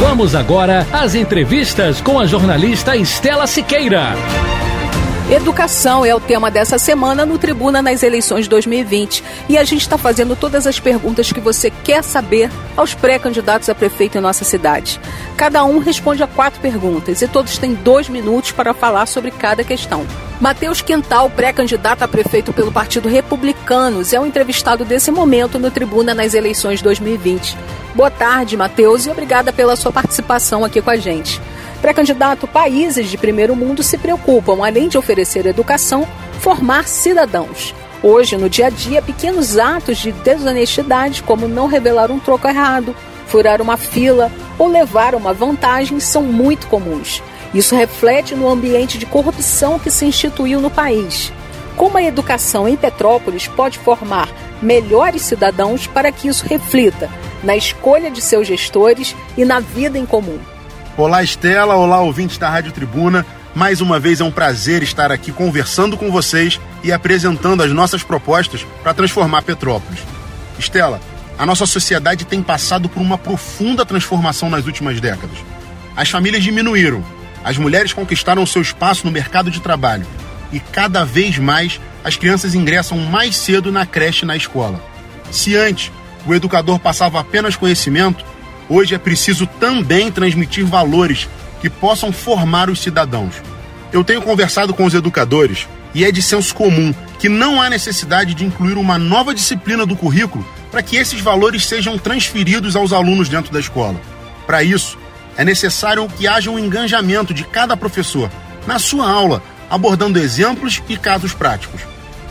Vamos agora às entrevistas com a jornalista Estela Siqueira. Educação é o tema dessa semana no Tribuna nas eleições 2020 e a gente está fazendo todas as perguntas que você quer saber aos pré-candidatos a prefeito em nossa cidade. Cada um responde a quatro perguntas e todos têm dois minutos para falar sobre cada questão. Matheus Quintal, pré-candidato a prefeito pelo Partido Republicanos, é o entrevistado desse momento no Tribuna nas eleições 2020. Boa tarde, Matheus, e obrigada pela sua participação aqui com a gente. Pré-candidato, países de primeiro mundo se preocupam, além de oferecer educação, formar cidadãos. Hoje, no dia a dia, pequenos atos de desonestidade, como não revelar um troco errado, furar uma fila ou levar uma vantagem, são muito comuns. Isso reflete no ambiente de corrupção que se instituiu no país. Como a educação em Petrópolis pode formar melhores cidadãos para que isso reflita na escolha de seus gestores e na vida em comum? Olá, Estela. Olá, ouvintes da Rádio Tribuna. Mais uma vez é um prazer estar aqui conversando com vocês e apresentando as nossas propostas para transformar Petrópolis. Estela, a nossa sociedade tem passado por uma profunda transformação nas últimas décadas. As famílias diminuíram, as mulheres conquistaram seu espaço no mercado de trabalho e cada vez mais as crianças ingressam mais cedo na creche e na escola. Se antes o educador passava apenas conhecimento, Hoje é preciso também transmitir valores que possam formar os cidadãos. Eu tenho conversado com os educadores e é de senso comum que não há necessidade de incluir uma nova disciplina do currículo para que esses valores sejam transferidos aos alunos dentro da escola. Para isso, é necessário que haja um engajamento de cada professor na sua aula, abordando exemplos e casos práticos.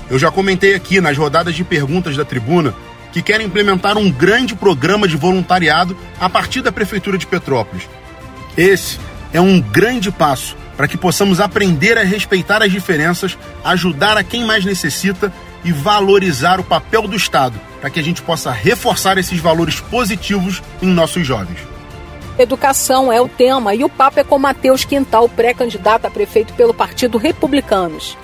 Eu já comentei aqui nas rodadas de perguntas da tribuna que querem implementar um grande programa de voluntariado a partir da Prefeitura de Petrópolis. Esse é um grande passo para que possamos aprender a respeitar as diferenças, ajudar a quem mais necessita e valorizar o papel do Estado, para que a gente possa reforçar esses valores positivos em nossos jovens. Educação é o tema e o papo é com Matheus Quintal, pré-candidato a prefeito pelo Partido Republicanos.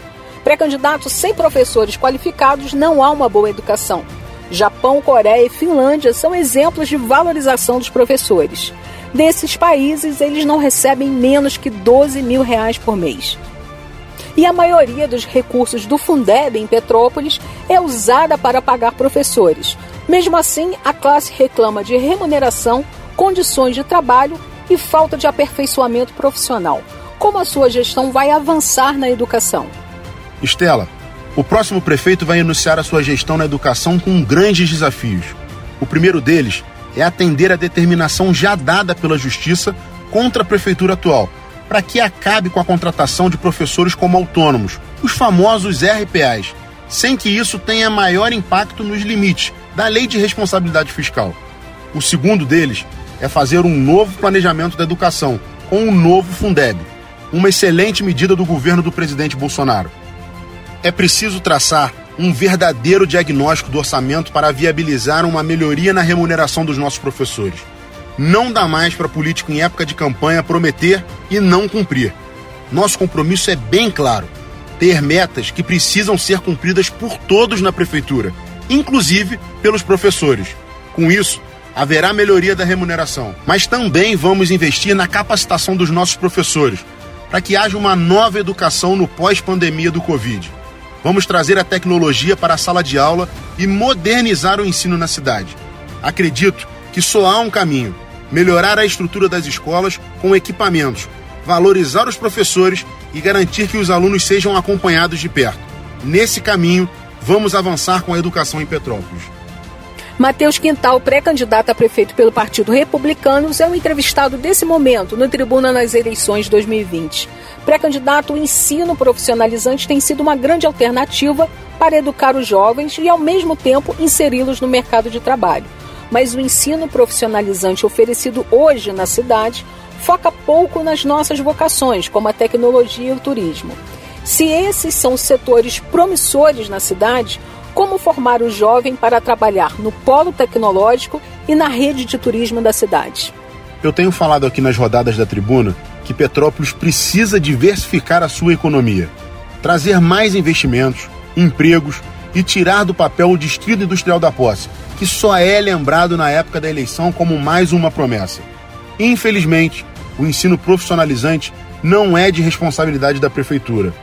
Pré-candidato sem professores qualificados não há uma boa educação. Japão, Coreia e Finlândia são exemplos de valorização dos professores. Desses países, eles não recebem menos que 12 mil reais por mês. E a maioria dos recursos do Fundeb em Petrópolis é usada para pagar professores. Mesmo assim, a classe reclama de remuneração, condições de trabalho e falta de aperfeiçoamento profissional. Como a sua gestão vai avançar na educação? Estela, o próximo prefeito vai iniciar a sua gestão na educação com grandes desafios. O primeiro deles é atender a determinação já dada pela Justiça contra a prefeitura atual, para que acabe com a contratação de professores como autônomos, os famosos RPAs, sem que isso tenha maior impacto nos limites da Lei de Responsabilidade Fiscal. O segundo deles é fazer um novo planejamento da educação, com um novo Fundeb, uma excelente medida do governo do presidente Bolsonaro. É preciso traçar um verdadeiro diagnóstico do orçamento para viabilizar uma melhoria na remuneração dos nossos professores. Não dá mais para político em época de campanha prometer e não cumprir. Nosso compromisso é bem claro: ter metas que precisam ser cumpridas por todos na prefeitura, inclusive pelos professores. Com isso, haverá melhoria da remuneração, mas também vamos investir na capacitação dos nossos professores, para que haja uma nova educação no pós-pandemia do Covid. Vamos trazer a tecnologia para a sala de aula e modernizar o ensino na cidade. Acredito que só há um caminho: melhorar a estrutura das escolas com equipamentos, valorizar os professores e garantir que os alunos sejam acompanhados de perto. Nesse caminho, vamos avançar com a educação em Petrópolis. Matheus Quintal, pré-candidato a prefeito pelo Partido Republicanos, é o entrevistado desse momento no Tribuna nas eleições 2020. Pré-candidato, o ensino profissionalizante tem sido uma grande alternativa para educar os jovens e, ao mesmo tempo, inseri-los no mercado de trabalho. mas o ensino profissionalizante oferecido hoje na cidade foca pouco nas nossas vocações, como a tecnologia e o turismo. Se esses são setores promissores na cidade, como formar o jovem para trabalhar no polo tecnológico e na rede de turismo da cidade? Eu tenho falado aqui nas rodadas da tribuna que Petrópolis precisa diversificar a sua economia, trazer mais investimentos, empregos e tirar do papel o Distrito Industrial da Posse, que só é lembrado na época da eleição como mais uma promessa. Infelizmente, o ensino profissionalizante não é de responsabilidade da Prefeitura.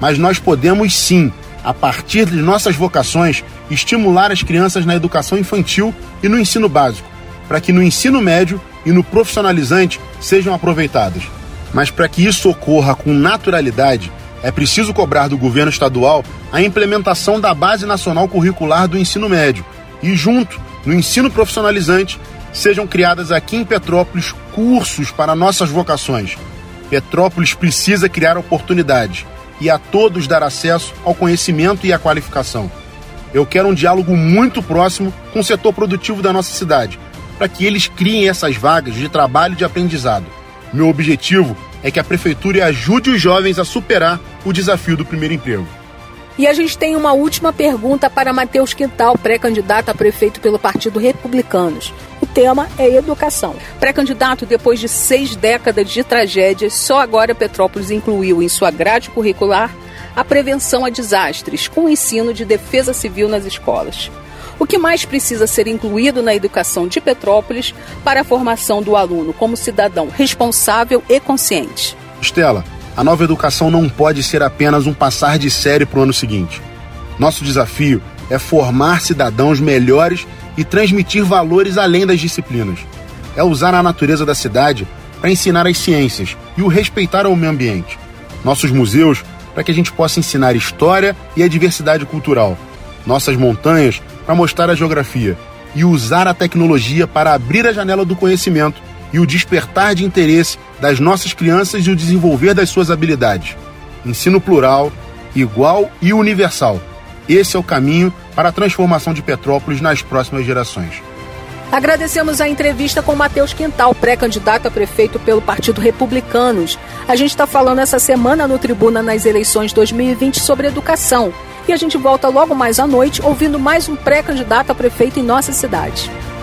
Mas nós podemos sim, a partir de nossas vocações, estimular as crianças na educação infantil e no ensino básico, para que no ensino médio e no profissionalizante sejam aproveitadas. Mas para que isso ocorra com naturalidade, é preciso cobrar do governo estadual a implementação da Base Nacional Curricular do Ensino Médio e, junto, no ensino profissionalizante, sejam criadas aqui em Petrópolis cursos para nossas vocações. Petrópolis precisa criar oportunidades e a todos dar acesso ao conhecimento e à qualificação. Eu quero um diálogo muito próximo com o setor produtivo da nossa cidade, para que eles criem essas vagas de trabalho e de aprendizado. Meu objetivo é que a prefeitura ajude os jovens a superar o desafio do primeiro emprego. E a gente tem uma última pergunta para Matheus Quintal, pré-candidato a prefeito pelo Partido Republicanos. O tema é educação. Pré-candidato, depois de seis décadas de tragédias, só agora Petrópolis incluiu em sua grade curricular a prevenção a desastres, com o ensino de defesa civil nas escolas. O que mais precisa ser incluído na educação de Petrópolis para a formação do aluno como cidadão responsável e consciente? Estela, a nova educação não pode ser apenas um passar de série para o ano seguinte. Nosso desafio é formar cidadãos melhores e transmitir valores além das disciplinas. É usar a natureza da cidade para ensinar as ciências e o respeitar ao meio ambiente. Nossos museus para que a gente possa ensinar história e a diversidade cultural. Nossas montanhas para mostrar a geografia e usar a tecnologia para abrir a janela do conhecimento e o despertar de interesse das nossas crianças e o desenvolver das suas habilidades. Ensino plural, igual e universal. Esse é o caminho para a transformação de Petrópolis nas próximas gerações. Agradecemos a entrevista com Matheus Quintal, pré-candidato a prefeito pelo Partido Republicanos. A gente está falando essa semana no Tribuna nas eleições 2020 sobre educação. E a gente volta logo mais à noite ouvindo mais um pré-candidato a prefeito em nossa cidade.